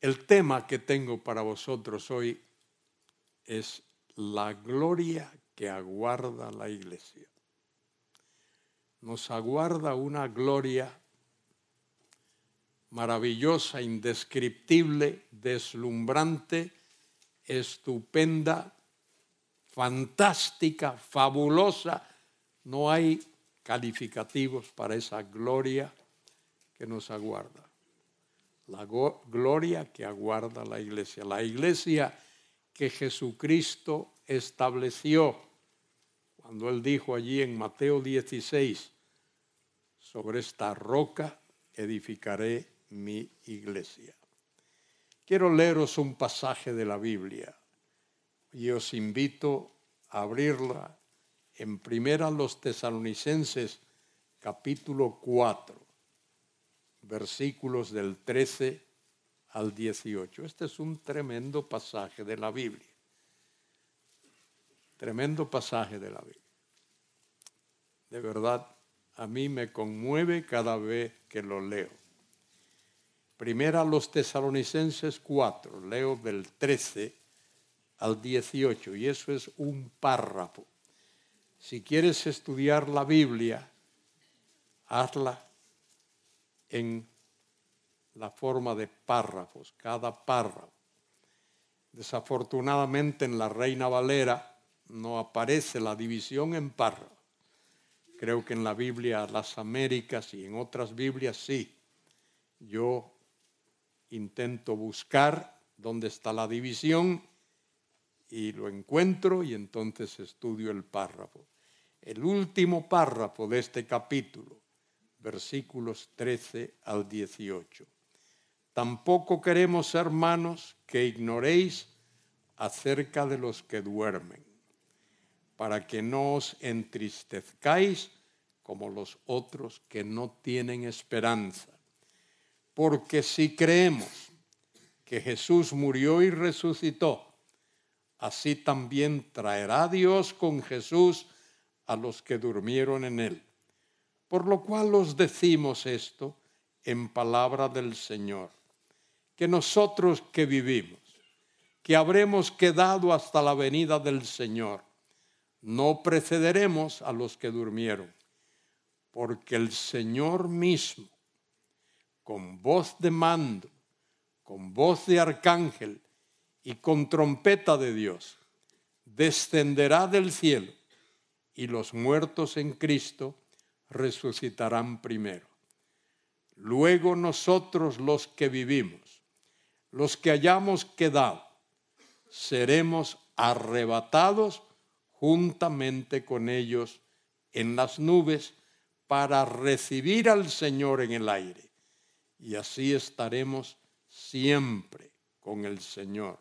El tema que tengo para vosotros hoy es la gloria que aguarda la iglesia. Nos aguarda una gloria maravillosa, indescriptible, deslumbrante, estupenda, fantástica, fabulosa. No hay calificativos para esa gloria que nos aguarda. La gloria que aguarda la iglesia. La iglesia que Jesucristo estableció cuando él dijo allí en Mateo 16, sobre esta roca edificaré mi iglesia. Quiero leeros un pasaje de la Biblia y os invito a abrirla en primera los tesalonicenses capítulo 4, versículos del 13 al 18. Este es un tremendo pasaje de la Biblia. Tremendo pasaje de la Biblia. De verdad, a mí me conmueve cada vez que lo leo. Primera los tesalonicenses 4, leo del 13 al 18, y eso es un párrafo. Si quieres estudiar la Biblia, hazla en la forma de párrafos, cada párrafo. Desafortunadamente en la Reina Valera no aparece la división en párrafos. Creo que en la Biblia Las Américas y en otras Biblias sí. Yo intento buscar dónde está la división y lo encuentro y entonces estudio el párrafo. El último párrafo de este capítulo, versículos 13 al 18. Tampoco queremos, hermanos, que ignoréis acerca de los que duermen, para que no os entristezcáis como los otros que no tienen esperanza. Porque si creemos que Jesús murió y resucitó, así también traerá Dios con Jesús a los que durmieron en él. Por lo cual os decimos esto en palabra del Señor, que nosotros que vivimos, que habremos quedado hasta la venida del Señor, no precederemos a los que durmieron, porque el Señor mismo, con voz de mando, con voz de arcángel y con trompeta de Dios, descenderá del cielo y los muertos en Cristo resucitarán primero. Luego nosotros los que vivimos, los que hayamos quedado, seremos arrebatados juntamente con ellos en las nubes para recibir al Señor en el aire. Y así estaremos siempre con el Señor.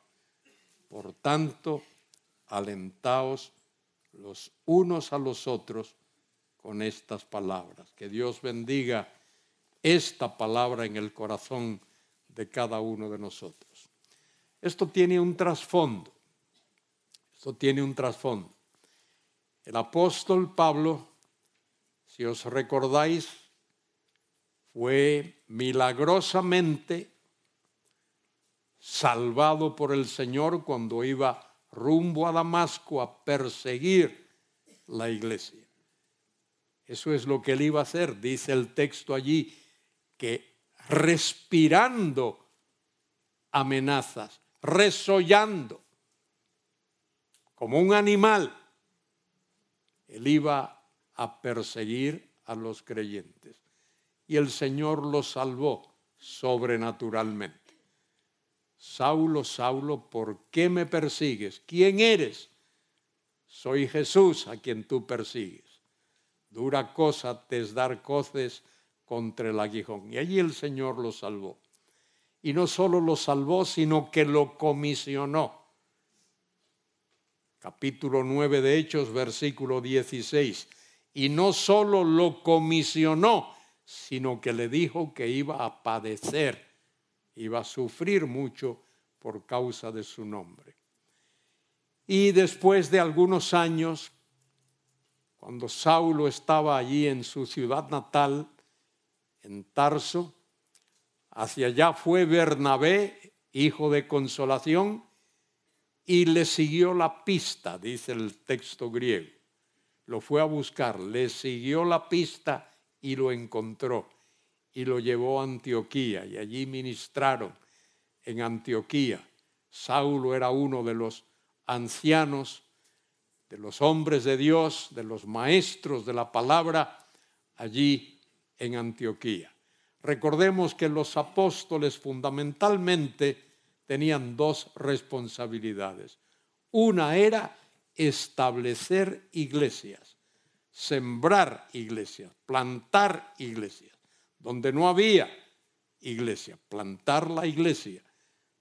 Por tanto, alentaos los unos a los otros con estas palabras. Que Dios bendiga esta palabra en el corazón de cada uno de nosotros. Esto tiene un trasfondo. Esto tiene un trasfondo. El apóstol Pablo, si os recordáis, fue milagrosamente salvado por el Señor cuando iba rumbo a Damasco a perseguir la iglesia. Eso es lo que él iba a hacer, dice el texto allí, que respirando amenazas, resollando, como un animal, él iba a perseguir a los creyentes. Y el Señor lo salvó sobrenaturalmente. Saulo, Saulo, ¿por qué me persigues? ¿Quién eres? Soy Jesús a quien tú persigues. Dura cosa te es dar coces contra el aguijón. Y allí el Señor lo salvó. Y no solo lo salvó, sino que lo comisionó. Capítulo 9 de Hechos, versículo 16. Y no solo lo comisionó, sino que le dijo que iba a padecer iba a sufrir mucho por causa de su nombre. Y después de algunos años, cuando Saulo estaba allí en su ciudad natal, en Tarso, hacia allá fue Bernabé hijo de consolación, y le siguió la pista, dice el texto griego. Lo fue a buscar, le siguió la pista y lo encontró y lo llevó a Antioquía y allí ministraron en Antioquía. Saulo era uno de los ancianos, de los hombres de Dios, de los maestros de la palabra allí en Antioquía. Recordemos que los apóstoles fundamentalmente tenían dos responsabilidades. Una era establecer iglesias, sembrar iglesias, plantar iglesias. Donde no había iglesia, plantar la iglesia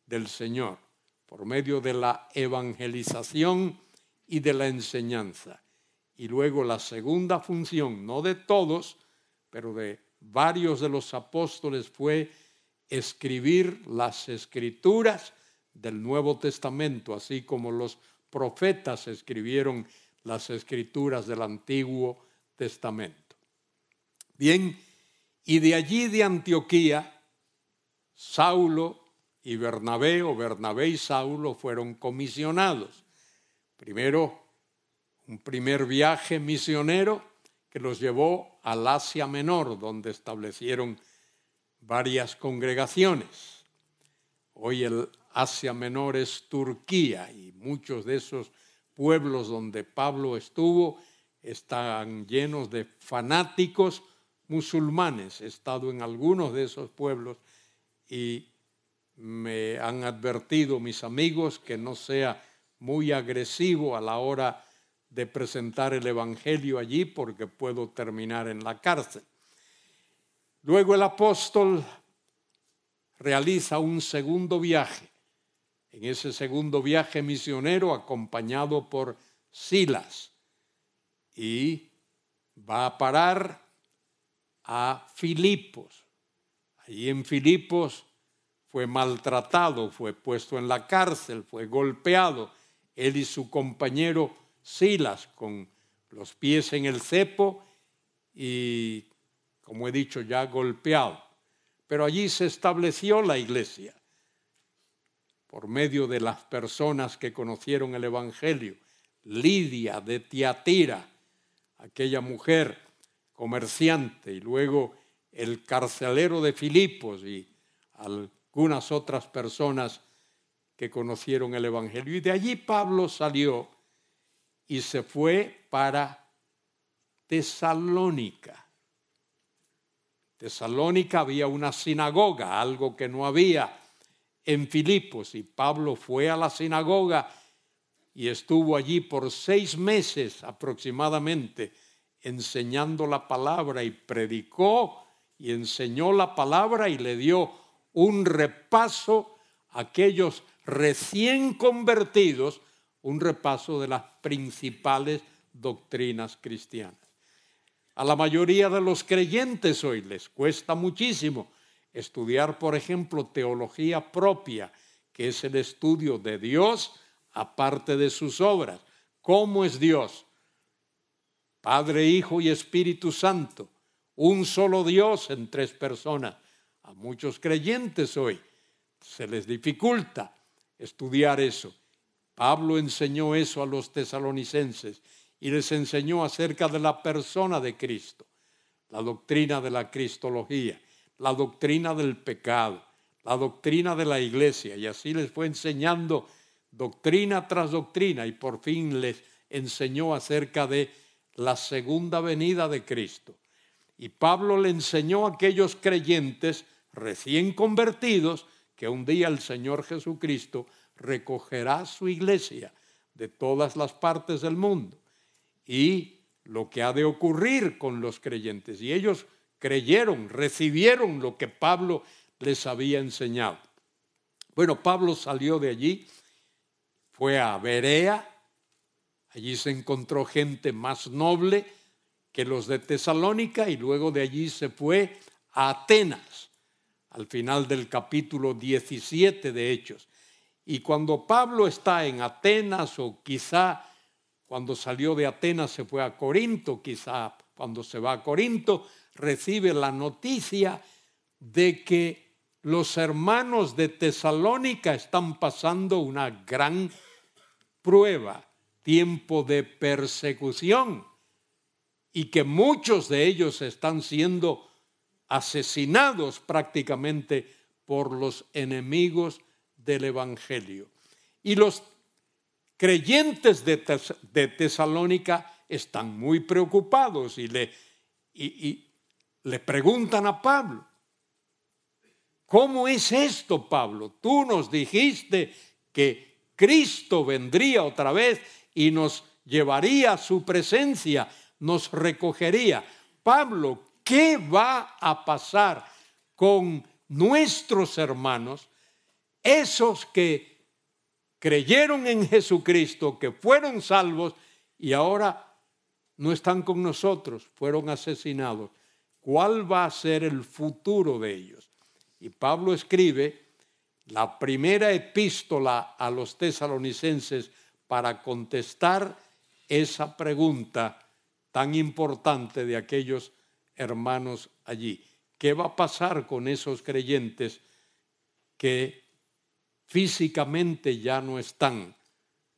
del Señor por medio de la evangelización y de la enseñanza. Y luego la segunda función, no de todos, pero de varios de los apóstoles, fue escribir las escrituras del Nuevo Testamento, así como los profetas escribieron las escrituras del Antiguo Testamento. Bien, y de allí de Antioquía, Saulo y Bernabé, o Bernabé y Saulo, fueron comisionados. Primero, un primer viaje misionero que los llevó al Asia Menor, donde establecieron varias congregaciones. Hoy el Asia Menor es Turquía y muchos de esos pueblos donde Pablo estuvo están llenos de fanáticos musulmanes. He estado en algunos de esos pueblos y me han advertido mis amigos que no sea muy agresivo a la hora de presentar el Evangelio allí porque puedo terminar en la cárcel. Luego el apóstol realiza un segundo viaje. En ese segundo viaje misionero, acompañado por Silas, y va a parar a Filipos. Allí en Filipos fue maltratado, fue puesto en la cárcel, fue golpeado, él y su compañero Silas con los pies en el cepo y como he dicho ya, golpeado. Pero allí se estableció la iglesia por medio de las personas que conocieron el Evangelio. Lidia de Tiatira, aquella mujer comerciante, y luego el carcelero de Filipos y algunas otras personas que conocieron el Evangelio. Y de allí Pablo salió y se fue para Tesalónica. Tesalónica había una sinagoga, algo que no había en Filipos, y Pablo fue a la sinagoga y estuvo allí por seis meses aproximadamente enseñando la palabra y predicó y enseñó la palabra y le dio un repaso a aquellos recién convertidos, un repaso de las principales doctrinas cristianas. A la mayoría de los creyentes hoy les cuesta muchísimo estudiar, por ejemplo, teología propia, que es el estudio de Dios aparte de sus obras. ¿Cómo es Dios? Padre, Hijo y Espíritu Santo, un solo Dios en tres personas. A muchos creyentes hoy se les dificulta estudiar eso. Pablo enseñó eso a los tesalonicenses y les enseñó acerca de la persona de Cristo, la doctrina de la cristología, la doctrina del pecado, la doctrina de la iglesia, y así les fue enseñando doctrina tras doctrina y por fin les enseñó acerca de la segunda venida de Cristo. Y Pablo le enseñó a aquellos creyentes recién convertidos que un día el Señor Jesucristo recogerá su iglesia de todas las partes del mundo y lo que ha de ocurrir con los creyentes. Y ellos creyeron, recibieron lo que Pablo les había enseñado. Bueno, Pablo salió de allí, fue a Berea, allí se encontró gente más noble que los de Tesalónica y luego de allí se fue a Atenas, al final del capítulo 17 de Hechos. Y cuando Pablo está en Atenas o quizá cuando salió de Atenas se fue a Corinto, quizá cuando se va a Corinto recibe la noticia de que los hermanos de Tesalónica están pasando una gran prueba, tiempo de persecución, y que muchos de ellos están siendo asesinados prácticamente por los enemigos del Evangelio. Y los creyentes de, Tesalónica están muy preocupados y le, y le preguntan a Pablo, ¿cómo es esto, Pablo? Tú nos dijiste que Cristo vendría otra vez y nos llevaría a su presencia, nos recogería. Pablo, ¿qué va a pasar con nuestros hermanos, esos que creyeron en Jesucristo, que fueron salvos y ahora no están con nosotros, fueron asesinados? ¿Cuál va a ser el futuro de ellos? Y Pablo escribe la primera epístola a los tesalonicenses para contestar esa pregunta tan importante de aquellos hermanos allí. ¿Qué va a pasar con esos creyentes que físicamente ya no están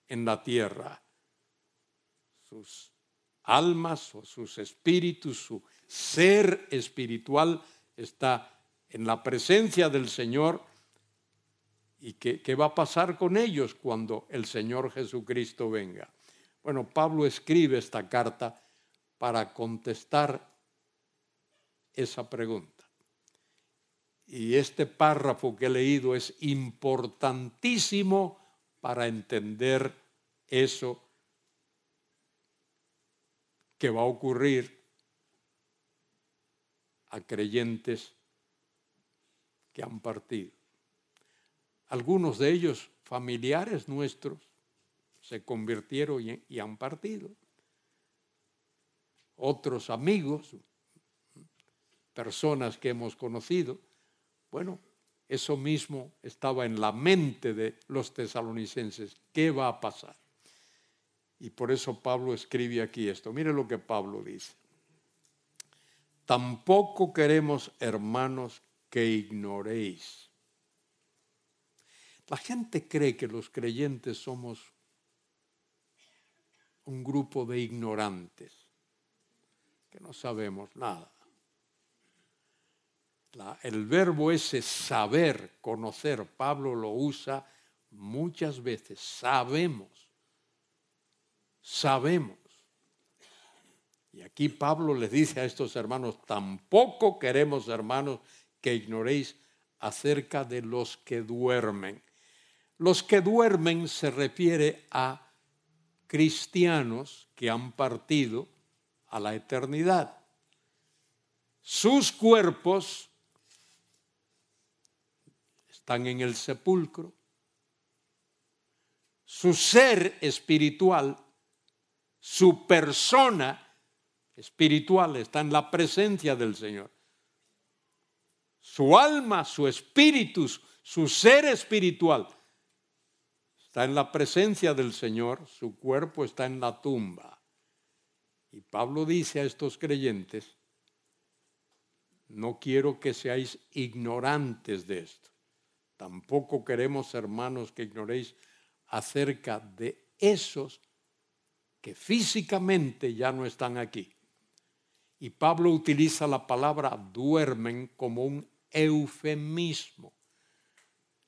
en la tierra? Sus almas o sus espíritus, su ser espiritual está en la presencia del Señor. ¿Y qué, qué, va a pasar con ellos cuando el Señor Jesucristo venga? Bueno, Pablo escribe esta carta para contestar esa pregunta. Y este párrafo que he leído es importantísimo para entender eso que va a ocurrir a creyentes que han partido. Algunos de ellos, familiares nuestros, se convirtieron y, han partido. Otros amigos, personas que hemos conocido, bueno, eso mismo estaba en la mente de los tesalonicenses. ¿Qué va a pasar? Y por eso Pablo escribe aquí esto. Mire lo que Pablo dice. Tampoco queremos, hermanos, que ignoréis. La gente cree que los creyentes somos un grupo de ignorantes, que no sabemos nada. El verbo ese saber, conocer, Pablo lo usa muchas veces. Sabemos, sabemos. Y aquí Pablo les dice a estos hermanos, tampoco queremos, hermanos, que ignoréis acerca de los que duermen. Los que duermen se refiere a cristianos que han partido a la eternidad. Sus cuerpos están en el sepulcro. Su ser espiritual, su persona espiritual está en la presencia del Señor su alma, su espíritu, su ser espiritual está en la presencia del Señor, su cuerpo está en la tumba. Y Pablo dice a estos creyentes, no quiero que seáis ignorantes de esto. Tampoco queremos, hermanos, que ignoréis acerca de esos que físicamente ya no están aquí. Y Pablo utiliza la palabra duermen como un eufemismo.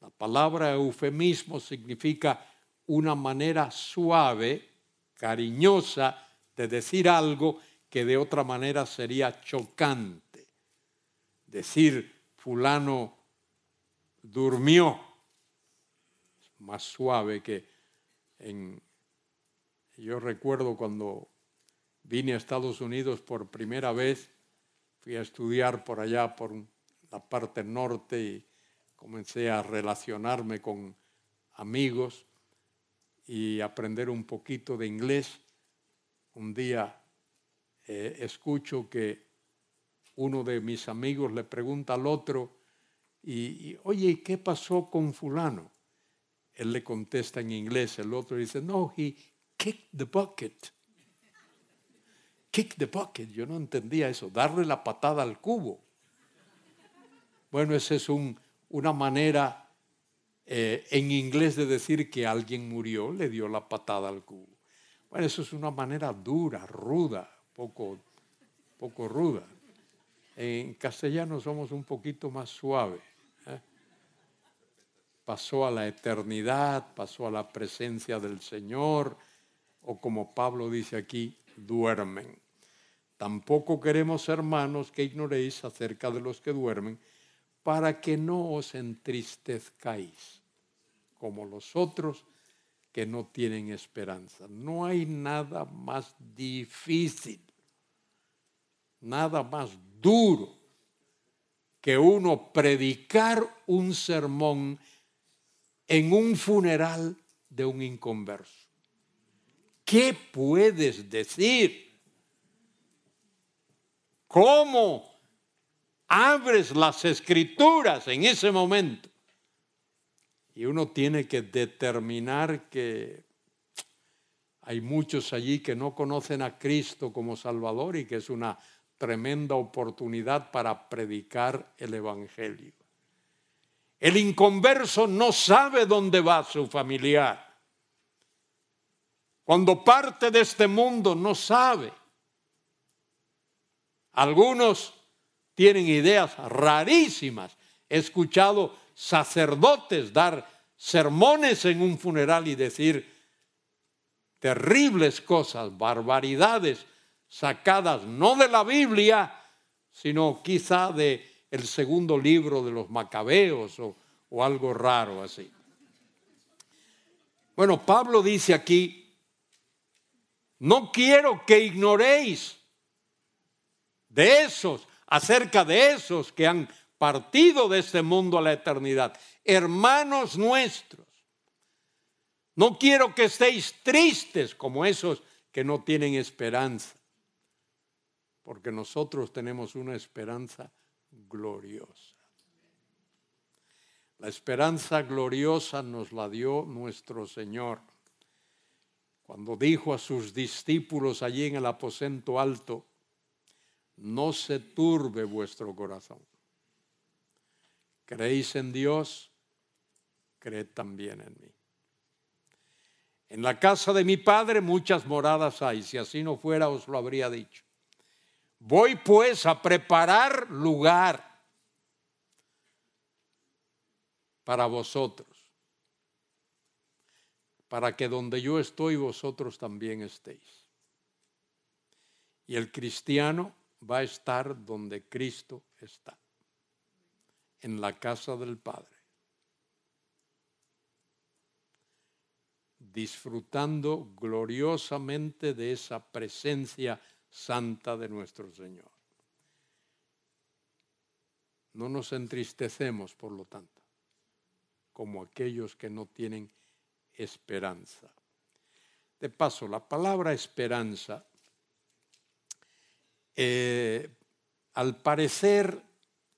La palabra eufemismo significa una manera suave, cariñosa de decir algo que de otra manera sería chocante. Decir fulano durmió, más suave que en... Yo recuerdo cuando vine a Estados Unidos por primera vez, fui a estudiar por allá, por la parte norte y comencé a relacionarme con amigos y aprender un poquito de inglés. Un día eh, escucho que uno de mis amigos le pregunta al otro, y, oye, ¿qué pasó con fulano? Él le contesta en inglés, el otro dice, no, he kicked the bucket. Kick the bucket, yo no entendía eso, darle la patada al cubo. Bueno, ese es un una manera eh, en inglés de decir que alguien murió, le dio la patada al cubo. Bueno, eso es una manera dura, ruda, poco, poco ruda. En castellano somos un poquito más suaves. Pasó a la eternidad, pasó a la presencia del Señor, o como Pablo dice aquí, duermen. Tampoco queremos, hermanos, que ignoréis acerca de los que duermen, para que no os entristezcáis, como los otros que no tienen esperanza. No hay nada más difícil, nada más duro que uno predicar un sermón en un funeral de un inconverso. ¿Qué puedes decir? ¿Cómo abres las escrituras en ese momento? Y uno tiene que determinar que hay muchos allí que no conocen a Cristo como Salvador y que es una tremenda oportunidad para predicar el Evangelio. El inconverso no sabe dónde va su familiar. Cuando parte de este mundo no sabe. Algunos tienen ideas rarísimas. He escuchado sacerdotes dar sermones en un funeral y decir terribles cosas, barbaridades sacadas no de la Biblia, sino quizá de el segundo libro de los macabeos o, o algo raro así. Bueno, Pablo dice aquí, no quiero que ignoréis de esos, acerca de esos que han partido de este mundo a la eternidad. Hermanos nuestros, no quiero que estéis tristes como esos que no tienen esperanza, porque nosotros tenemos una esperanza gloriosa. La esperanza gloriosa nos la dio nuestro Señor cuando dijo a sus discípulos allí en el aposento alto, no se turbe vuestro corazón. ¿Creéis en Dios? Creed también en mí. En la casa de mi padre muchas moradas hay, si así no fuera os lo habría dicho. Voy pues a preparar lugar para vosotros, para que donde yo estoy vosotros también estéis. Y el cristiano va a estar donde Cristo está en la casa del Padre, disfrutando gloriosamente de esa presencia santa de nuestro Señor. No nos entristecemos, por lo tanto, como aquellos que no tienen esperanza. De paso, la palabra esperanza, eh, al parecer,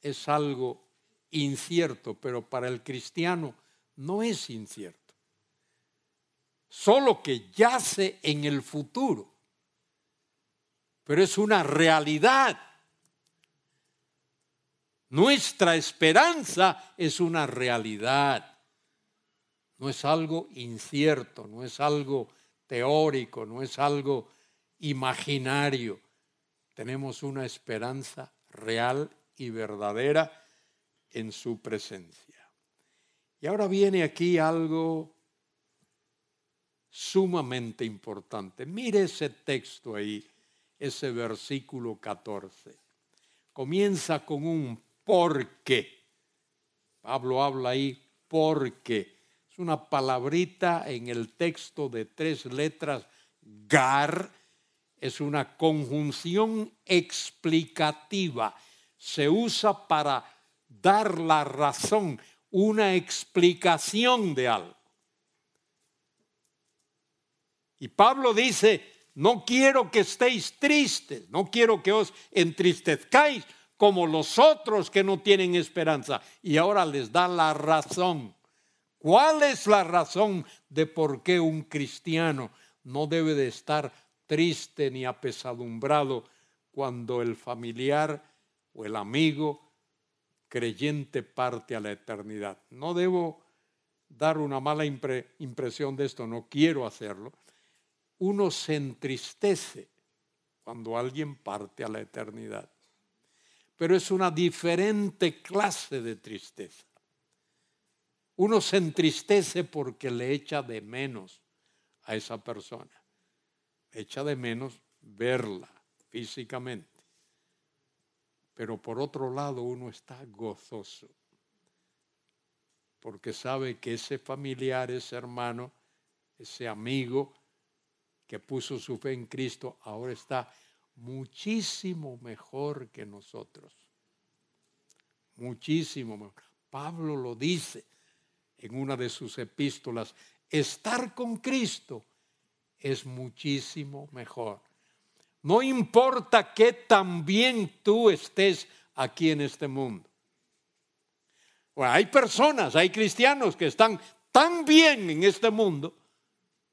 es algo incierto, pero para el cristiano no es incierto. Solo que yace en el futuro, pero es una realidad. Nuestra esperanza es una realidad. No es algo incierto, no es algo teórico, no es algo imaginario. Tenemos una esperanza real y verdadera en su presencia. Y ahora viene aquí algo sumamente importante. Mire ese texto ahí, ese versículo 14. Comienza con un porque. Pablo habla ahí porque. Es una palabrita en el texto de tres letras, gar. Es una conjunción explicativa. Se usa para dar la razón, una explicación de algo. Y Pablo dice, no quiero que estéis tristes, no quiero que os entristezcáis como los otros que no tienen esperanza. Y ahora les da la razón. ¿Cuál es la razón de por qué un cristiano no debe de estar triste ni apesadumbrado cuando el familiar o el amigo creyente parte a la eternidad. No debo dar una mala impresión de esto, no quiero hacerlo. Uno se entristece cuando alguien parte a la eternidad. Pero es una diferente clase de tristeza. Uno se entristece porque le echa de menos a esa persona. Echa de menos verla físicamente. Pero por otro lado uno está gozoso porque sabe que ese familiar, ese hermano, ese amigo que puso su fe en Cristo, ahora está muchísimo mejor que nosotros. Muchísimo mejor. Pablo lo dice en una de sus epístolas, estar con Cristo es muchísimo mejor. No importa que también tú estés aquí en este mundo. hay personas, hay cristianos que están tan bien en este mundo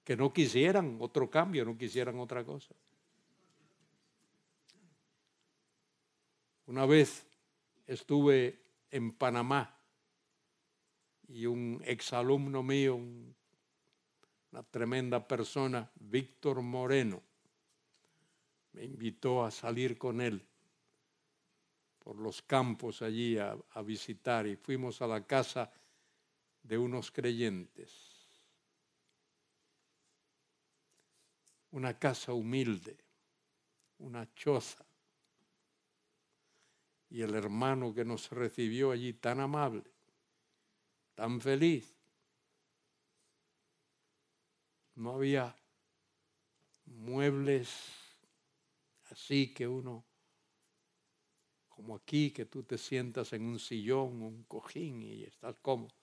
que no quisieran otro cambio, no quisieran otra cosa. Una vez estuve en Panamá y un exalumno mío, una tremenda persona, Víctor Moreno, me invitó a salir con él por los campos allí a, a visitar y fuimos a la casa de unos creyentes. Una casa humilde, una choza. Y el hermano que nos recibió allí tan amable, tan feliz. No había muebles así que uno, como aquí, que tú te sientas en un sillón, un cojín y estás cómodo.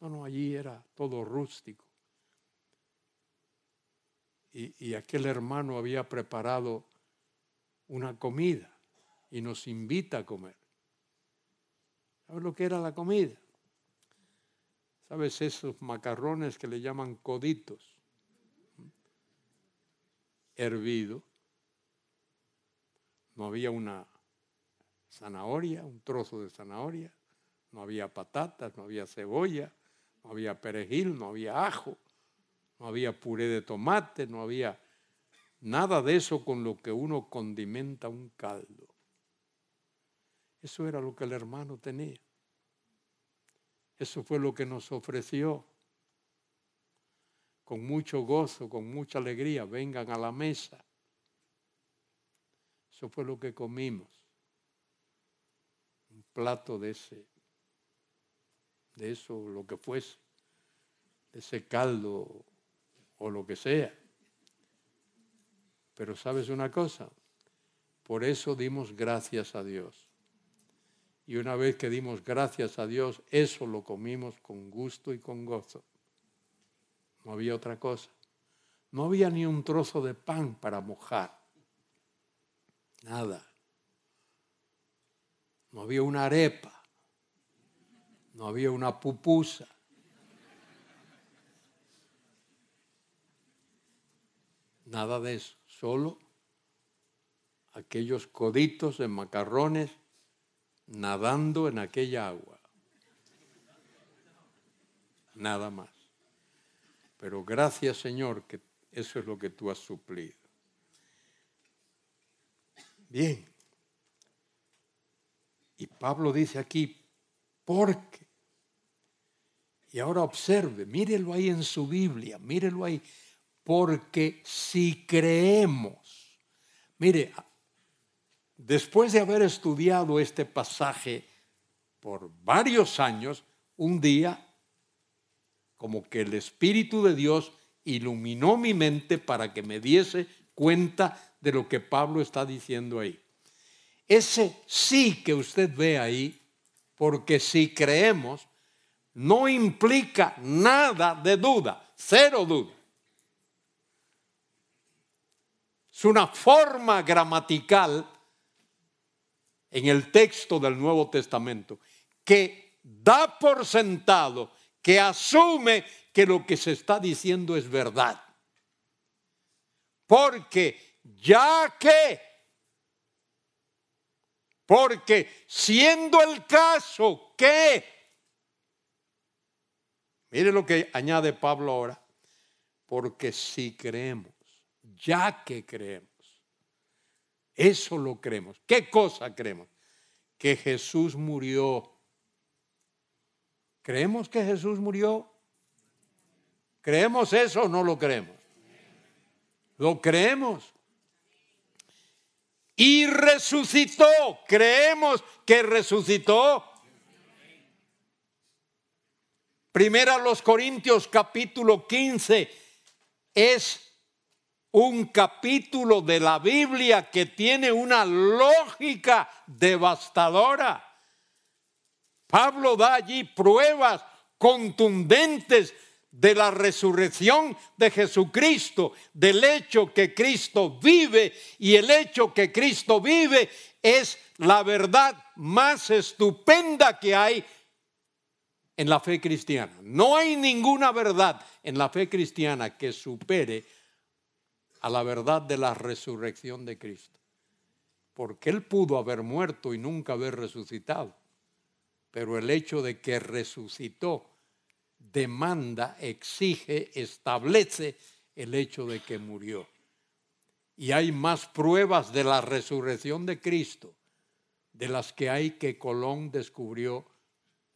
No, no, allí era todo rústico. Y, aquel hermano había preparado una comida y nos invita a comer. ¿Sabes lo que era la comida? ¿Sabes esos macarrones que le llaman coditos? Hervido no había una zanahoria, un trozo de zanahoria, no había patatas, no había cebolla, no había perejil, no había ajo, no había puré de tomate, no había nada de eso con lo que uno condimenta un caldo. Eso era lo que el hermano tenía. Eso fue lo que nos ofreció. Con mucho gozo, con mucha alegría, vengan a la mesa. Eso fue lo que comimos. Un plato de ese, de eso, lo que fuese, de ese caldo o lo que sea. Pero sabes una cosa, por eso dimos gracias a Dios. Y una vez que dimos gracias a Dios, eso lo comimos con gusto y con gozo. No había otra cosa. No había ni un trozo de pan para mojar. Nada. No había una arepa. No había una pupusa. Nada de eso. Solo aquellos coditos de macarrones nadando en aquella agua. Nada más. Pero gracias Señor que eso es lo que tú has suplido. Bien. Y Pablo dice aquí, porque. Y ahora observe, mírelo ahí en su Biblia, mírelo ahí, porque si creemos, mire, después de haber estudiado este pasaje por varios años, un día, como que el Espíritu de Dios iluminó mi mente para que me diese cuenta de lo que Pablo está diciendo ahí. Ese sí que usted ve ahí, porque si creemos, no implica nada de duda, cero duda. Es una forma gramatical en el texto del Nuevo Testamento que da por sentado, que asume que lo que se está diciendo es verdad. Porque ya que Porque siendo el caso que, mire lo que añade Pablo ahora, porque si creemos, ya que creemos, eso lo creemos. ¿Qué cosa creemos? Que Jesús murió. ¿Creemos que Jesús murió? ¿Creemos eso o no lo creemos? Lo creemos y resucitó. Creemos que resucitó. Primera los Corintios capítulo 15 es un capítulo de la Biblia que tiene una lógica devastadora. Pablo da allí pruebas contundentes de la resurrección de Jesucristo, del hecho que Cristo vive y el hecho que Cristo vive es la verdad más estupenda que hay en la fe cristiana. No hay ninguna verdad en la fe cristiana que supere a la verdad de la resurrección de Cristo. Porque Él pudo haber muerto y nunca haber resucitado. Pero el hecho de que resucitó demanda, exige, establece el hecho de que murió. Y hay más pruebas de la resurrección de Cristo de las que hay que Colón descubrió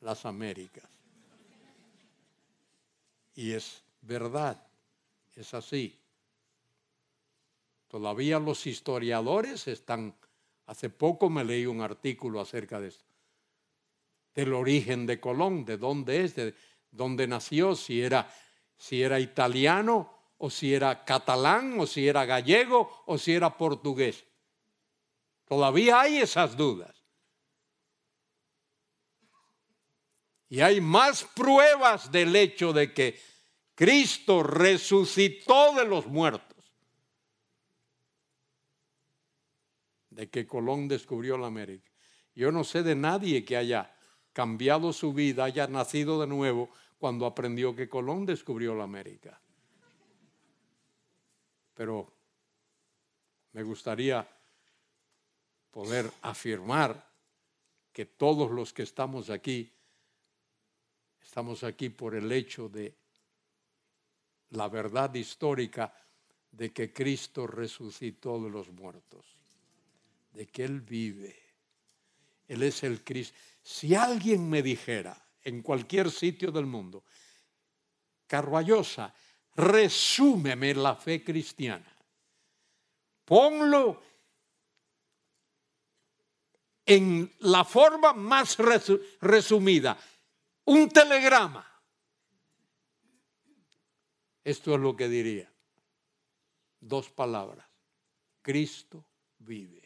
las Américas. Y es verdad, es así. Todavía los historiadores están, hace poco me leí un artículo acerca de esto, del origen de Colón, de dónde es, de, dónde nació, si era, si era italiano o si era catalán o si era gallego o si era portugués. Todavía hay esas dudas. Y hay más pruebas del hecho de que Cristo resucitó de los muertos. De que Colón descubrió la América. Yo no sé de nadie que haya cambiado su vida, haya nacido de nuevo cuando aprendió que Colón descubrió la América. Pero me gustaría poder afirmar que todos los que estamos aquí, estamos aquí por el hecho de la verdad histórica de que Cristo resucitó de los muertos, de que Él vive. Él es el Cristo. Si alguien me dijera en cualquier sitio del mundo, Carballosa, resúmeme la fe cristiana. Ponlo en la forma más resumida, un telegrama. Esto es lo que diría. Dos palabras. Cristo vive.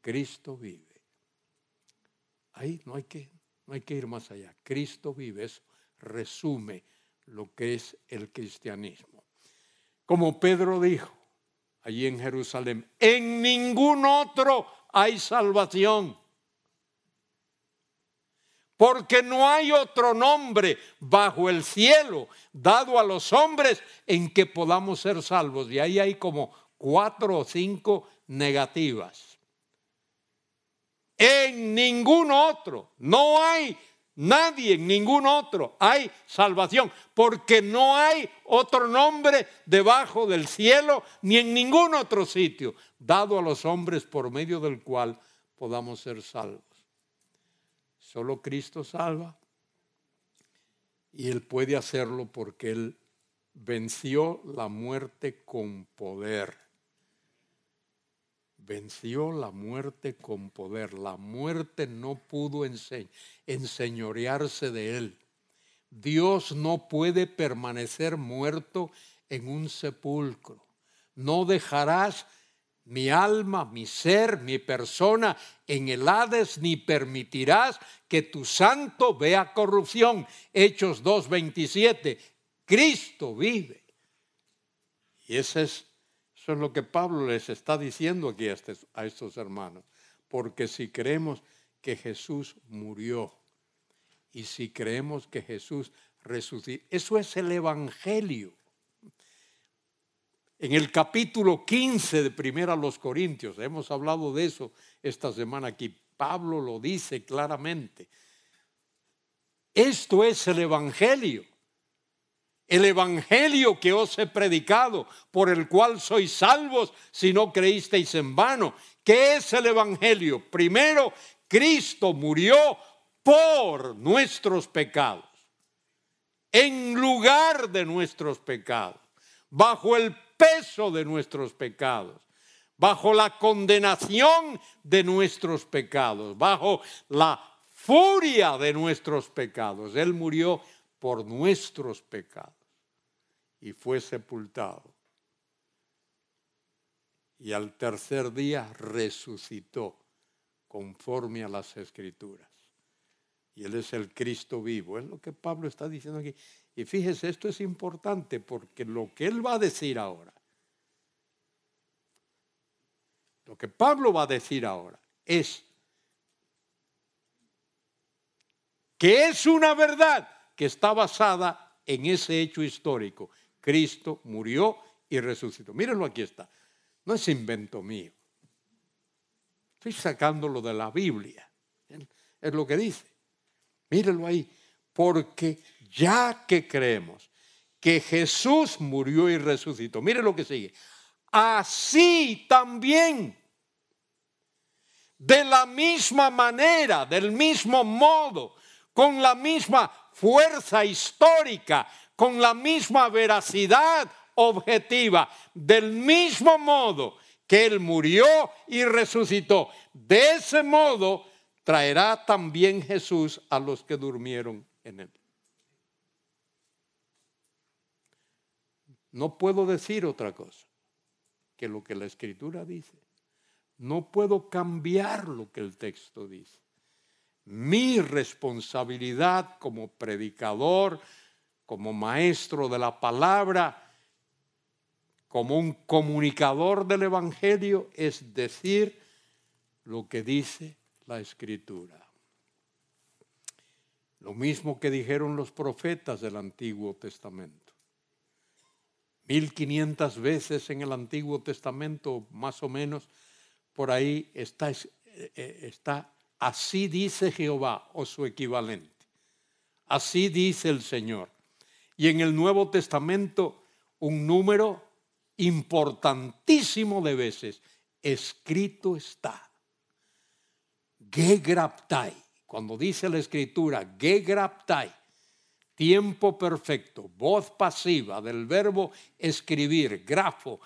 Cristo vive. Ahí no hay que, no hay que ir más allá. Cristo vive, eso resume lo que es el cristianismo. Como Pedro dijo allí en Jerusalén, en ningún otro hay salvación. Porque no hay otro nombre bajo el cielo dado a los hombres en que podamos ser salvos. Y ahí hay como cuatro o cinco negativas en ningún otro. No hay nadie, en ningún otro hay salvación, porque no hay otro nombre debajo del cielo ni en ningún otro sitio dado a los hombres por medio del cual podamos ser salvos. Solo Cristo salva y Él puede hacerlo porque Él venció la muerte con poder venció la muerte con poder. La muerte no pudo enseñorearse de él. Dios no puede permanecer muerto en un sepulcro. No dejarás mi alma, mi ser, mi persona en el Hades, ni permitirás que tu santo vea corrupción. Hechos 2.27. Cristo vive. Y ese es es lo que Pablo les está diciendo aquí a, estos hermanos. Porque si creemos que Jesús murió y si creemos que Jesús resucitó, eso es el Evangelio. En el capítulo 15 de Primera los Corintios, hemos hablado de eso esta semana aquí, Pablo lo dice claramente. Esto es el Evangelio. El Evangelio que os he predicado, por el cual sois salvos si no creísteis en vano. ¿Qué es el Evangelio? Primero, Cristo murió por nuestros pecados, en lugar de nuestros pecados, bajo el peso de nuestros pecados, bajo la condenación de nuestros pecados, bajo la furia de nuestros pecados. Él murió por nuestros pecados y fue sepultado. Y al tercer día resucitó conforme a las escrituras. Y Él es el Cristo vivo. Es lo que Pablo está diciendo aquí. Y fíjese, esto es importante porque lo que Él va a decir ahora, lo que Pablo va a decir ahora es que es una verdad que está basada en ese hecho histórico. Cristo murió y resucitó. Mírenlo, aquí está. No es invento mío. Estoy sacándolo de la Biblia. Es lo que dice. Mírenlo ahí. Porque ya que creemos que Jesús murió y resucitó, mire lo que sigue. Así también, de la misma manera, del mismo modo, con la misma fuerza histórica, con la misma veracidad objetiva, del mismo modo que Él murió y resucitó. De ese modo traerá también Jesús a los que durmieron en Él. No puedo decir otra cosa que lo que la escritura dice. No puedo cambiar lo que el texto dice. Mi responsabilidad como predicador, como maestro de la palabra, como un comunicador del Evangelio, es decir lo que dice la escritura. Lo mismo que dijeron los profetas del Antiguo Testamento. 1500 veces en el Antiguo Testamento, más o menos, por ahí está, eh, eh, está así dice Jehová o su equivalente. Así dice el Señor. Y en el Nuevo Testamento un número importantísimo de veces, escrito está. Gegraptai. Cuando dice la escritura, Gegraptai, tiempo perfecto, voz pasiva del verbo escribir, grafo,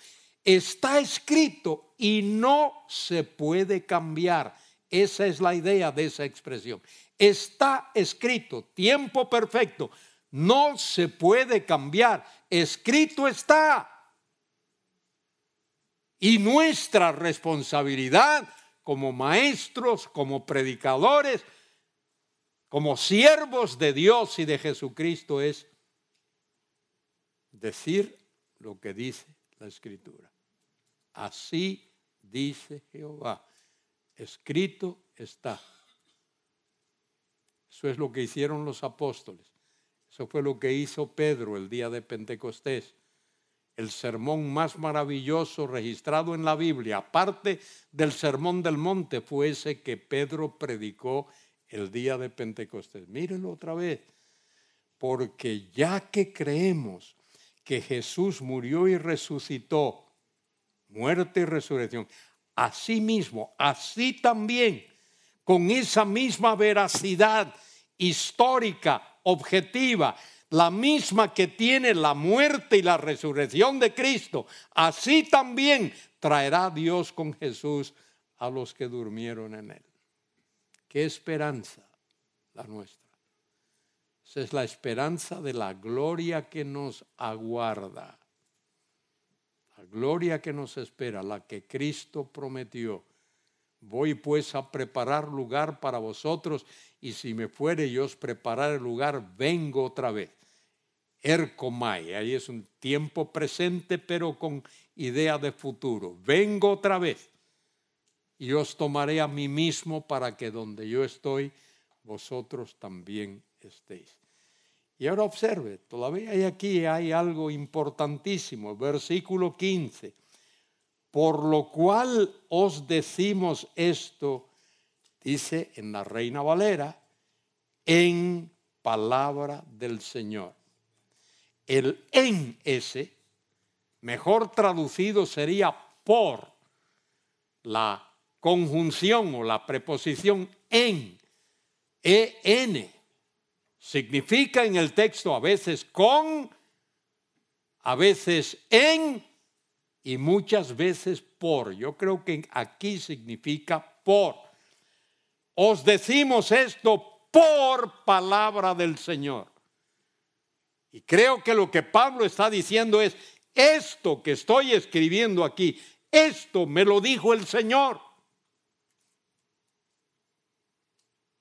está escrito y no se puede cambiar. Esa es la idea de esa expresión. Está escrito, tiempo perfecto, no se puede cambiar. Escrito está. Y nuestra responsabilidad como maestros, como predicadores, como siervos de Dios y de Jesucristo es decir lo que dice la Escritura. Así dice Jehová. Escrito está. Eso es lo que hicieron los apóstoles. Eso fue lo que hizo Pedro el día de Pentecostés. El sermón más maravilloso registrado en la Biblia, aparte del sermón del monte, fue ese que Pedro predicó el día de Pentecostés. Mírenlo otra vez. Porque ya que creemos que Jesús murió y resucitó, muerte y resurrección, así mismo, así también, con esa misma veracidad histórica, objetiva, la misma que tiene la muerte y la resurrección de Cristo, así también traerá Dios con Jesús a los que durmieron en él. Qué esperanza la nuestra. Esa es la esperanza de la gloria que nos aguarda. La gloria que nos espera, la que Cristo prometió. Voy pues a preparar lugar para vosotros y si me fuere yo preparar el lugar, vengo otra vez. Ercomai, ahí es un tiempo presente pero con idea de futuro. Vengo otra vez y os tomaré a mí mismo para que donde yo estoy, vosotros también estéis. Y ahora observe, todavía hay aquí hay algo importantísimo, versículo 15. Por lo cual os decimos esto, dice en la Reina Valera, en palabra del Señor. El en ese, mejor traducido sería por la conjunción o la preposición en, en, significa en el texto a veces con, a veces en y muchas veces por. Yo creo que aquí significa por. Os decimos esto por palabra del Señor. Y creo que lo que Pablo está diciendo es, esto que estoy escribiendo aquí, esto me lo dijo el Señor.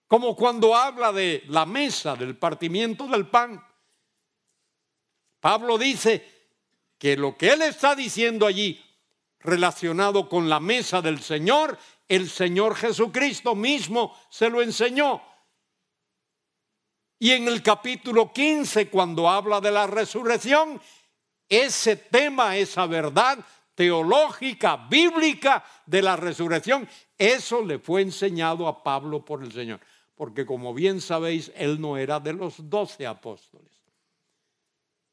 Como cuando habla de la mesa, del partimiento del pan. Pablo dice que lo que él está diciendo allí relacionado con la mesa del Señor, el Señor Jesucristo mismo se lo enseñó. Y en el capítulo 15, cuando habla de la resurrección, ese tema, esa verdad teológica, bíblica de la resurrección, eso le fue enseñado a Pablo por el Señor. Porque como bien sabéis, él no era de los doce apóstoles.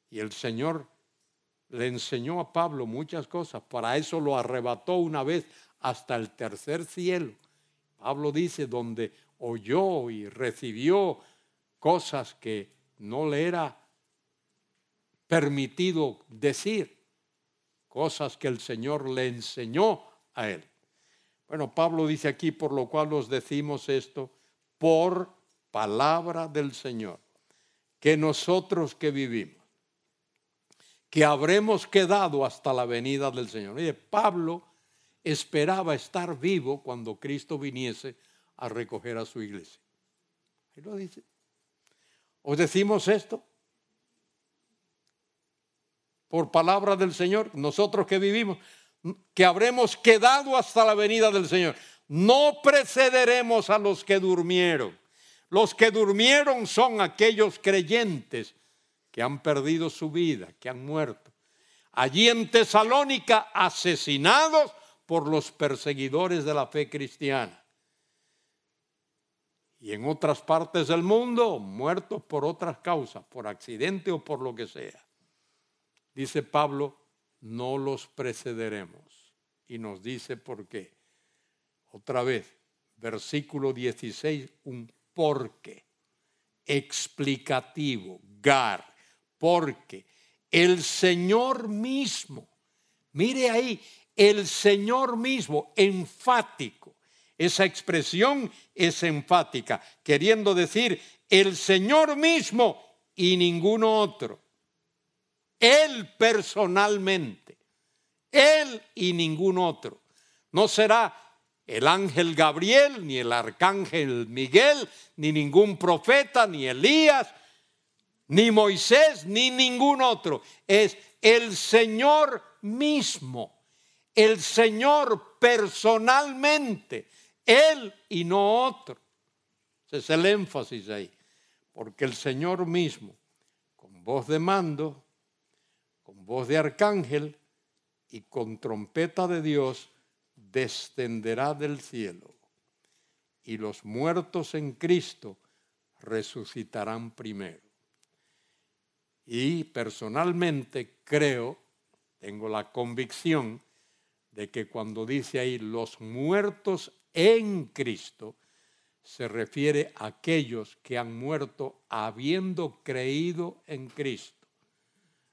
Y el Señor le enseñó a Pablo muchas cosas. Para eso lo arrebató una vez hasta el tercer cielo. Pablo dice, donde oyó y recibió cosas que no le era permitido decir, cosas que el Señor le enseñó a él. Bueno, Pablo dice aquí, por lo cual os decimos esto, por palabra del Señor, que nosotros que vivimos, que habremos quedado hasta la venida del Señor. Oye, Pablo esperaba estar vivo cuando Cristo viniese a recoger a su iglesia. Ahí lo dice. ¿Os decimos esto? Por palabra del Señor, nosotros que vivimos, que habremos quedado hasta la venida del Señor. No precederemos a los que durmieron. Los que durmieron son aquellos creyentes que han perdido su vida, que han muerto. Allí en Tesalónica, asesinados por los perseguidores de la fe cristiana y en otras partes del mundo muertos por otras causas, por accidente o por lo que sea. Dice Pablo, no los precederemos. Y nos dice por qué. Otra vez, versículo 16, un porque explicativo, gar, porque el Señor mismo, mire ahí, el Señor mismo, enfático, esa expresión es enfática, queriendo decir el Señor mismo y ningún otro. Él personalmente, Él y ningún otro. No será el ángel Gabriel, ni el arcángel Miguel, ni ningún profeta, ni Elías, ni Moisés, ni ningún otro. Es el Señor mismo, el Señor personalmente él y no otro. Ese es el énfasis ahí. Porque el Señor mismo, con voz de mando, con voz de arcángel y con trompeta de Dios, descenderá del cielo. Y los muertos en Cristo resucitarán primero. Y personalmente creo, tengo la convicción, de que cuando dice ahí los muertos en Cristo se refiere a aquellos que han muerto habiendo creído en Cristo,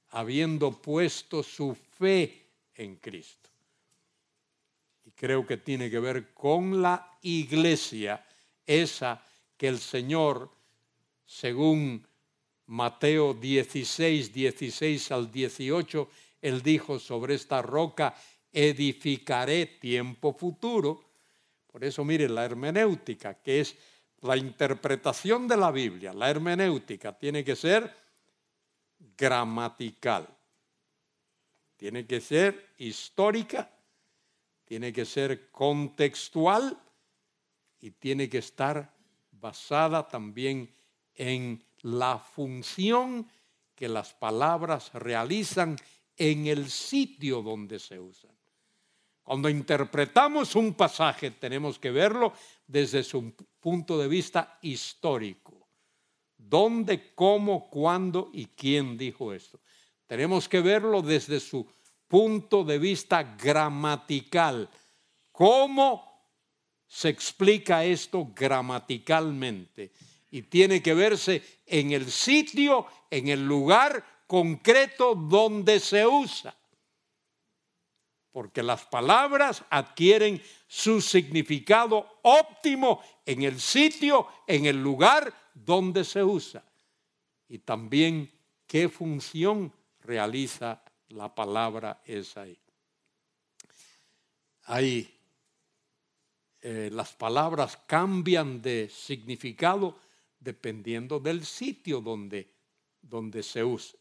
habiendo puesto su fe en Cristo. Y creo que tiene que ver con la iglesia, esa que el Señor, según Mateo 16, 16 al 18, él dijo sobre esta roca, edificaré tiempo futuro por eso, mire, la hermenéutica, que es la interpretación de la Biblia, la hermenéutica tiene que ser gramatical, tiene que ser histórica, tiene que ser contextual y tiene que estar basada también en la función que las palabras realizan en el sitio donde se usan. Cuando interpretamos un pasaje tenemos que verlo desde su punto de vista histórico. ¿Dónde, cómo, cuándo y quién dijo esto? Tenemos que verlo desde su punto de vista gramatical. ¿Cómo se explica esto gramaticalmente? Y tiene que verse en el sitio, en el lugar concreto donde se usa porque las palabras adquieren su significado óptimo en el sitio, en el lugar donde se usa. Y también qué función realiza la palabra esa ahí. Ahí eh, las palabras cambian de significado dependiendo del sitio donde, donde se use,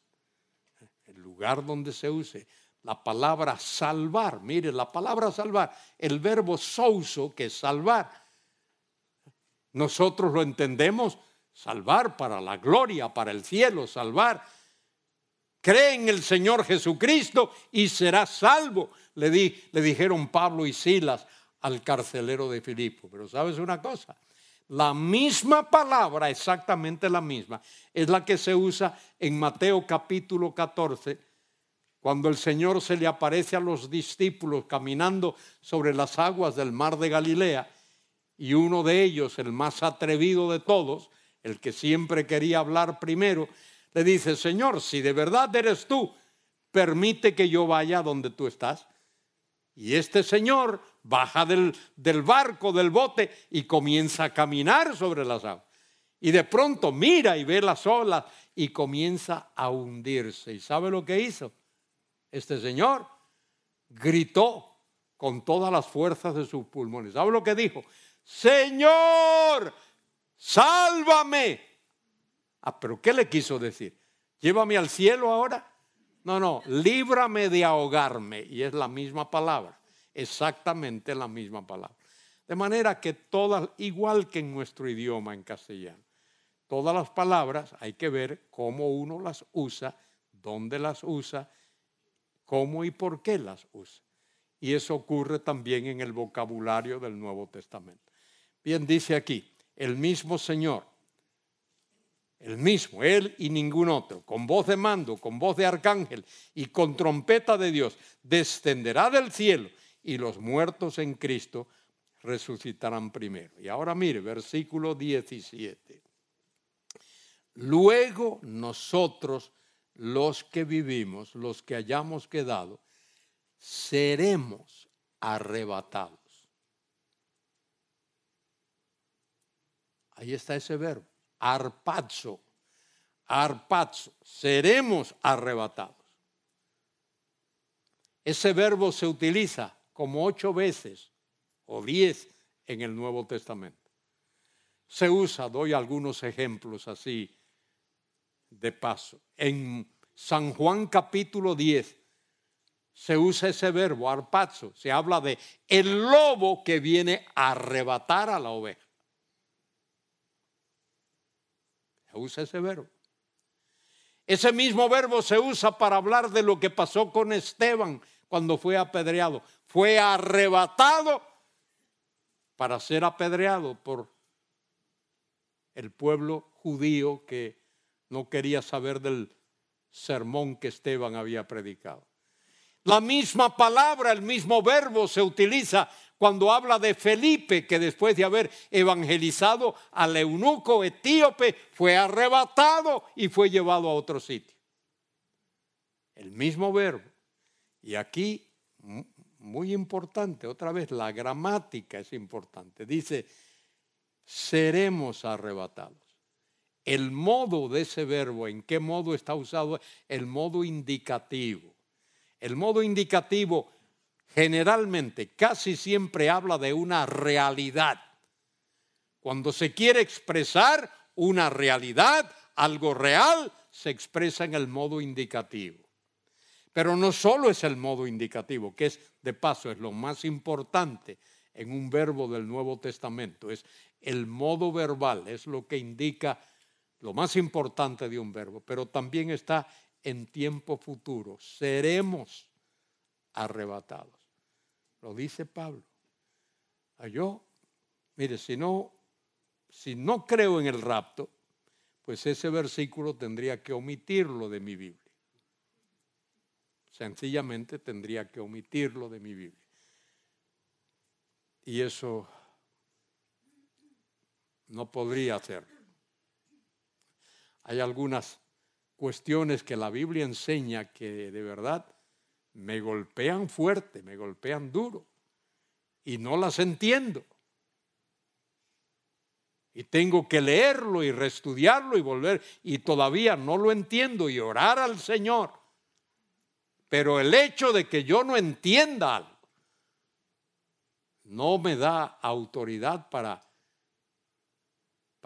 el lugar donde se use la palabra salvar. Mire, la palabra salvar, el verbo souso, que es salvar. Nosotros lo entendemos salvar para la gloria, para el cielo, salvar. Cree en el Señor Jesucristo y serás salvo, le, di, le dijeron Pablo y Silas al carcelero de Filipo. Pero sabes una cosa, la misma palabra, exactamente la misma, es la que se usa en Mateo capítulo 14, cuando el Señor se le aparece a los discípulos caminando sobre las aguas del mar de Galilea, y uno de ellos, el más atrevido de todos, el que siempre quería hablar primero, le dice, Señor, si de verdad eres tú, permite que yo vaya donde tú estás. Y este señor baja del, barco, del bote, y comienza a caminar sobre las aguas. Y de pronto mira y ve las olas y comienza a hundirse. ¿Y sabe lo que hizo? este señor gritó con todas las fuerzas de sus pulmones. ¿Sabe lo que dijo? Señor, sálvame. Ah, pero ¿qué le quiso decir? Llévame al cielo ahora. No, no, líbrame de ahogarme. Y es la misma palabra, exactamente la misma palabra. De manera que todas, igual que en nuestro idioma en castellano, todas las palabras hay que ver cómo uno las usa, dónde las usa cómo y por qué las usa. Y eso ocurre también en el vocabulario del Nuevo Testamento. Bien, dice aquí, el mismo Señor, el mismo, Él y ningún otro, con voz de mando, con voz de arcángel y con trompeta de Dios, descenderá del cielo y los muertos en Cristo resucitarán primero. Y ahora mire, versículo 17. Luego nosotros los que vivimos, los que hayamos quedado, seremos arrebatados. Ahí está ese verbo, arpazo, arpazo, seremos arrebatados. Ese verbo se utiliza como ocho veces o diez en el Nuevo Testamento. Se usa, doy algunos ejemplos así de paso. En San Juan capítulo 10 se usa ese verbo, arpazo, se habla de el lobo que viene a arrebatar a la oveja. Se usa ese verbo. Ese mismo verbo se usa para hablar de lo que pasó con Esteban cuando fue apedreado. Fue arrebatado para ser apedreado por el pueblo judío que no quería saber del sermón que Esteban había predicado. La misma palabra, el mismo verbo se utiliza cuando habla de Felipe, que después de haber evangelizado al eunuco etíope, fue arrebatado y fue llevado a otro sitio. El mismo verbo. Y aquí, muy importante, otra vez, la gramática es importante. Dice, seremos arrebatados el modo de ese verbo, en qué modo está usado, el modo indicativo. El modo indicativo generalmente, casi siempre habla de una realidad. Cuando se quiere expresar una realidad, algo real, se expresa en el modo indicativo. Pero no solo es el modo indicativo, que es de paso, es lo más importante en un verbo del Nuevo Testamento, es el modo verbal, es lo que indica lo más importante de un verbo, pero también está en tiempo futuro. Seremos arrebatados. Lo dice Pablo. A yo, mire, si no, si no creo en el rapto, pues ese versículo tendría que omitirlo de mi Biblia. Sencillamente tendría que omitirlo de mi Biblia. Y eso no podría hacerlo. Hay algunas cuestiones que la Biblia enseña que de verdad me golpean fuerte, me golpean duro y no las entiendo. Y tengo que leerlo y reestudiarlo y volver y todavía no lo entiendo y orar al Señor. Pero el hecho de que yo no entienda algo no me da autoridad para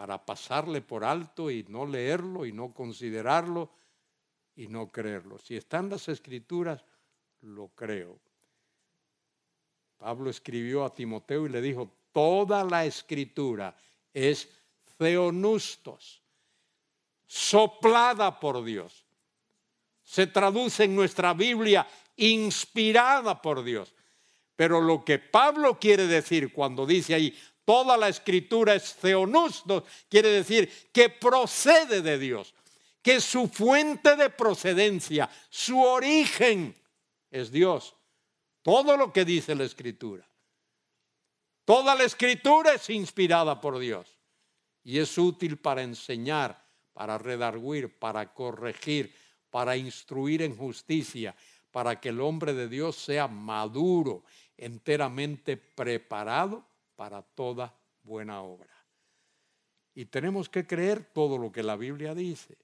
para pasarle por alto y no leerlo y no considerarlo y no creerlo. Si están las escrituras, lo creo. Pablo escribió a Timoteo y le dijo, toda la escritura es theonustos, soplada por Dios. Se traduce en nuestra Biblia inspirada por Dios. Pero lo que Pablo quiere decir cuando dice ahí, toda la escritura es theonustos, quiere decir que procede de Dios, que su fuente de procedencia, su origen es Dios. Todo lo que dice la escritura. Toda la escritura es inspirada por Dios y es útil para enseñar, para redarguir, para corregir, para instruir en justicia, para que el hombre de Dios sea maduro, enteramente preparado para toda buena obra. Y tenemos que creer todo lo que la Biblia dice.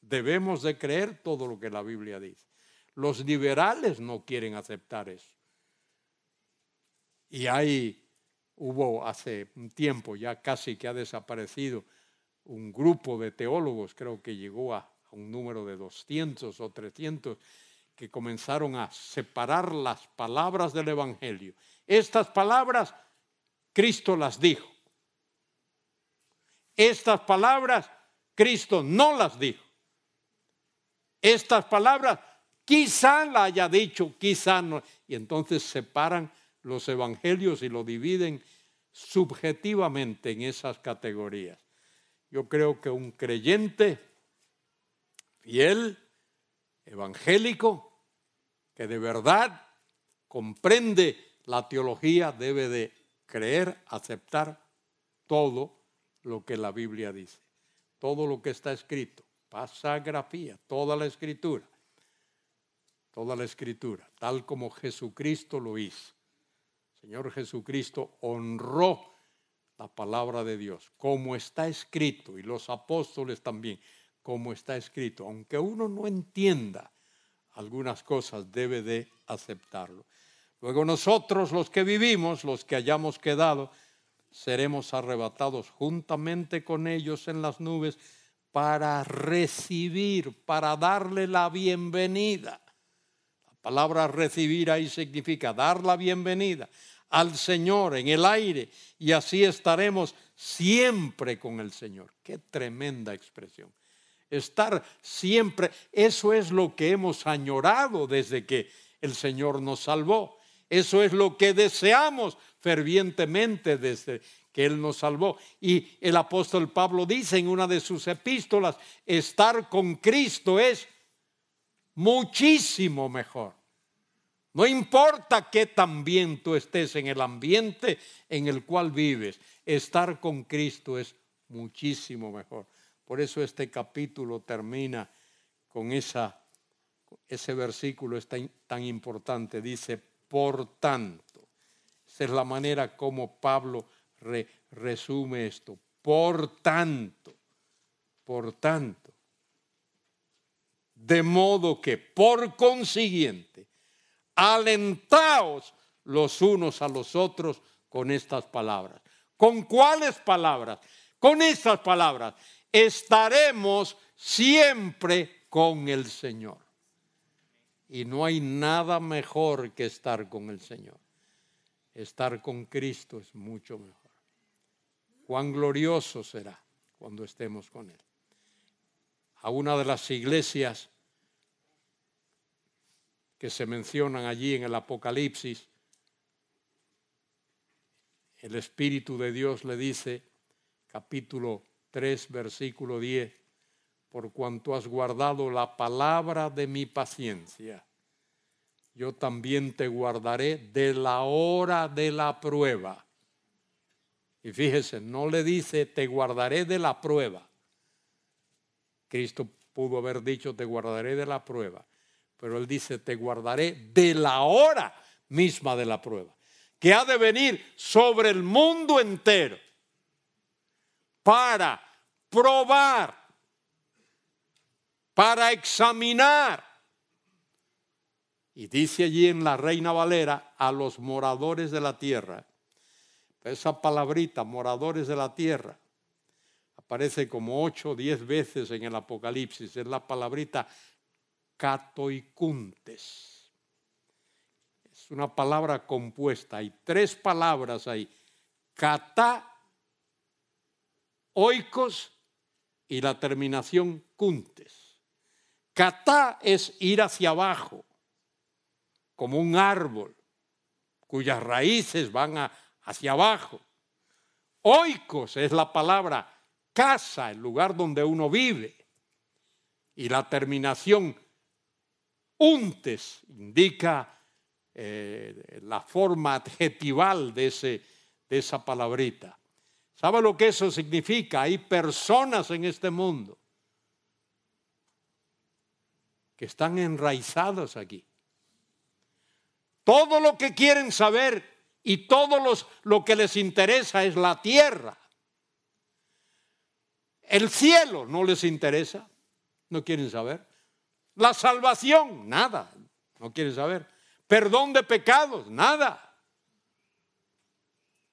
Debemos de creer todo lo que la Biblia dice. Los liberales no quieren aceptar eso. Y hay, hubo hace un tiempo, ya casi que ha desaparecido, un grupo de teólogos, creo que llegó a, un número de 200 o 300, que comenzaron a separar las palabras del Evangelio. Estas palabras, Cristo las dijo. Estas palabras, Cristo no las dijo. Estas palabras, Quizá la haya dicho, quizá no. Y entonces separan los evangelios y lo dividen subjetivamente en esas categorías. Yo creo que un creyente fiel, evangélico, que de verdad comprende la teología, debe de creer, aceptar todo lo que la Biblia dice, todo lo que está escrito, pasagrafía, toda la escritura toda la escritura, tal como Jesucristo lo hizo. Señor Jesucristo honró la palabra de Dios, como está escrito, y los apóstoles también, como está escrito. Aunque uno no entienda algunas cosas, debe de aceptarlo. Luego nosotros los que vivimos, los que hayamos quedado, seremos arrebatados juntamente con ellos en las nubes para recibir, para darle la bienvenida palabra recibir ahí significa dar la bienvenida al Señor en el aire y así estaremos siempre con el Señor. Qué tremenda expresión. Estar siempre, eso es lo que hemos añorado desde que el Señor nos salvó. Eso es lo que deseamos fervientemente desde que Él nos salvó. Y el apóstol Pablo dice en una de sus epístolas, estar con Cristo es muchísimo mejor. No importa que también tú estés en el ambiente en el cual vives, estar con Cristo es muchísimo mejor. Por eso este capítulo termina con esa, ese versículo es tan, importante. Dice, por tanto. Esa es la manera como Pablo resume esto. Por tanto, por tanto. De modo que, por consiguiente, alentaos los unos a los otros con estas palabras. ¿Con cuáles palabras? Con estas palabras. Estaremos siempre con el Señor. Y no hay nada mejor que estar con el Señor. Estar con Cristo es mucho mejor. Cuán glorioso será cuando estemos con Él. a una de las iglesias que se mencionan allí en el Apocalipsis, el Espíritu de Dios le dice, capítulo 3, versículo 10, por cuanto has guardado la palabra de mi paciencia, yo también te guardaré de la hora de la prueba. Y fíjese, no le dice, te guardaré de la prueba. Cristo pudo haber dicho, te guardaré de la prueba. Pero él dice, te guardaré de la hora misma de la prueba, que ha de venir sobre el mundo entero para probar, para examinar. Y dice allí en la Reina Valera a los moradores de la tierra. Esa palabrita, moradores de la tierra, aparece como ocho o diez veces en el Apocalipsis. Es la palabrita catoicuntes. Es una palabra compuesta. Hay tres palabras ahí. Cata, oikos y la terminación cuntes. Cata es ir hacia abajo, como un árbol cuyas raíces van hacia abajo. Oikos es la palabra casa, el lugar donde uno vive. Y la terminación untes indica eh, la forma adjetival de, de esa palabrita. ¿Sabe lo que eso significa? Hay personas en este mundo que están enraizadas aquí. Todo lo que quieren saber y todo lo que les interesa es la tierra. El cielo no les interesa, no quieren saber. La salvación, nada, no quieren saber. Perdón de pecados, nada.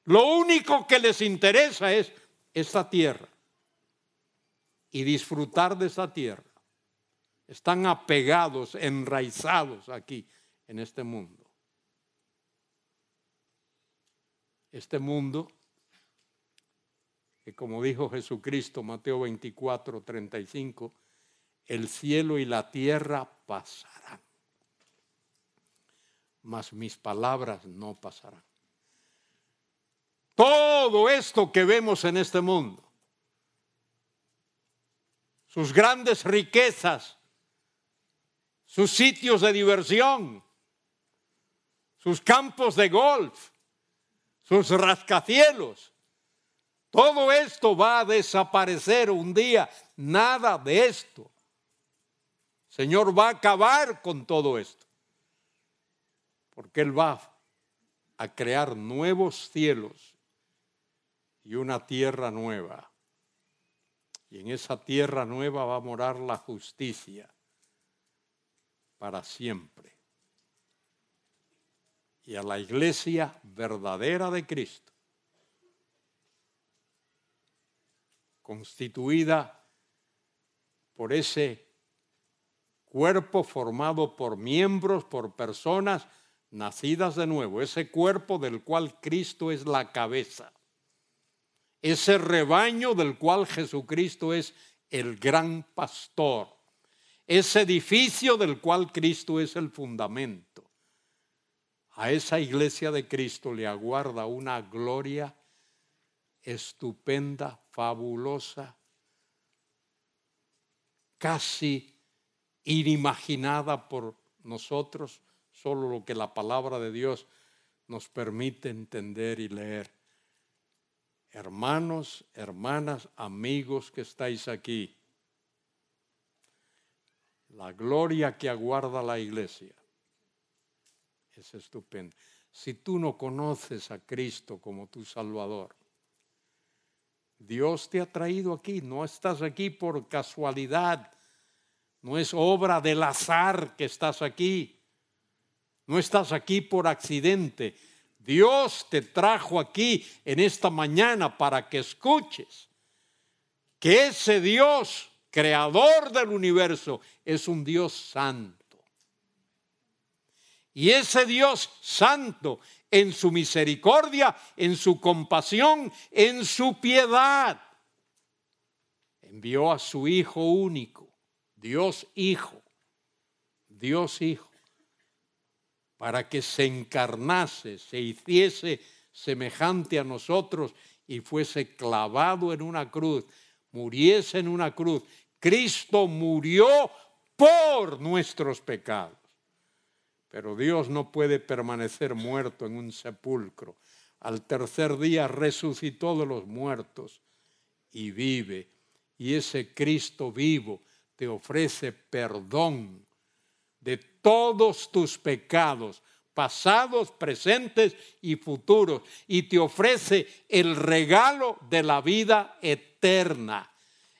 Lo único que les interesa es esta tierra y disfrutar de esa tierra. Están apegados, enraizados aquí en este mundo. Este mundo que como dijo Jesucristo, Mateo 24, 35, el cielo y la tierra pasarán, mas mis palabras no pasarán. Todo esto que vemos en este mundo, sus grandes riquezas, sus sitios de diversión, sus campos de golf, sus rascacielos, todo esto va a desaparecer un día. Nada de esto. Señor va a acabar con todo esto. Porque Él va a crear nuevos cielos y una tierra nueva. Y en esa tierra nueva va a morar la justicia para siempre. Y a la iglesia verdadera de Cristo constituida por ese cuerpo formado por miembros, por personas nacidas de nuevo, ese cuerpo del cual Cristo es la cabeza, ese rebaño del cual Jesucristo es el gran pastor, ese edificio del cual Cristo es el fundamento. A esa iglesia de Cristo le aguarda una gloria estupenda, fabulosa, casi inimaginada por nosotros, solo lo que la palabra de Dios nos permite entender y leer. Hermanos, hermanas, amigos que estáis aquí, la gloria que aguarda la iglesia es estupenda. Si tú no conoces a Cristo como tu Salvador, Dios te ha traído aquí, no estás aquí por casualidad, no es obra del azar que estás aquí, no estás aquí por accidente. Dios te trajo aquí en esta mañana para que escuches que ese Dios, creador del universo, es un Dios santo. Y ese Dios santo en su misericordia, en su compasión, en su piedad. Envió a su Hijo único Dios Hijo, Dios Hijo, para que se encarnase, se hiciese semejante a nosotros y fuese clavado en una cruz, muriese en una cruz. Cristo murió por nuestros pecados. Pero Dios no puede permanecer muerto en un sepulcro. Al tercer día resucitó de los muertos y vive. Y ese Cristo vivo te ofrece perdón de todos tus pecados, pasados, presentes y futuros, y te ofrece el regalo de la vida eterna.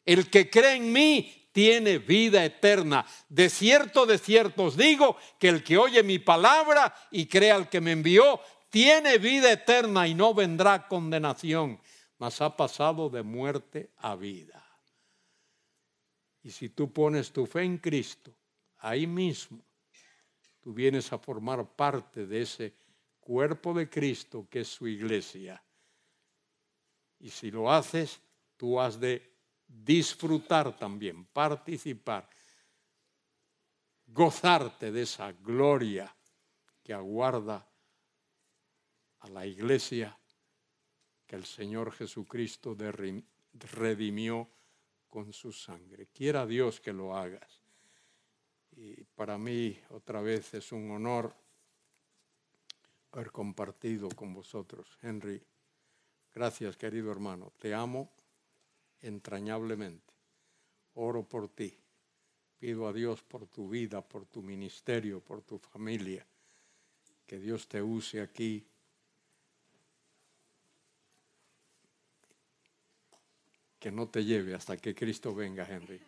El que cree en mí tiene vida eterna. De cierto, de cierto os digo que el que oye mi palabra y crea al que me envió, tiene vida eterna y no vendrá condenación, mas ha pasado de muerte a vida. Y si tú pones tu fe en Cristo, ahí mismo, tú vienes a formar parte de ese cuerpo de Cristo que es su iglesia. Y si lo haces, tú has de disfrutar también, participar, gozarte de esa gloria que aguarda a la iglesia que el Señor Jesucristo redimió con su sangre. Quiera Dios que lo hagas. Y para mí otra vez es un honor haber compartido con vosotros. Henry, gracias querido hermano. Te amo entrañablemente. Oro por ti. Pido a Dios por tu vida, por tu ministerio, por tu familia. Que Dios te use aquí que no te lleve hasta que Cristo venga, Henry.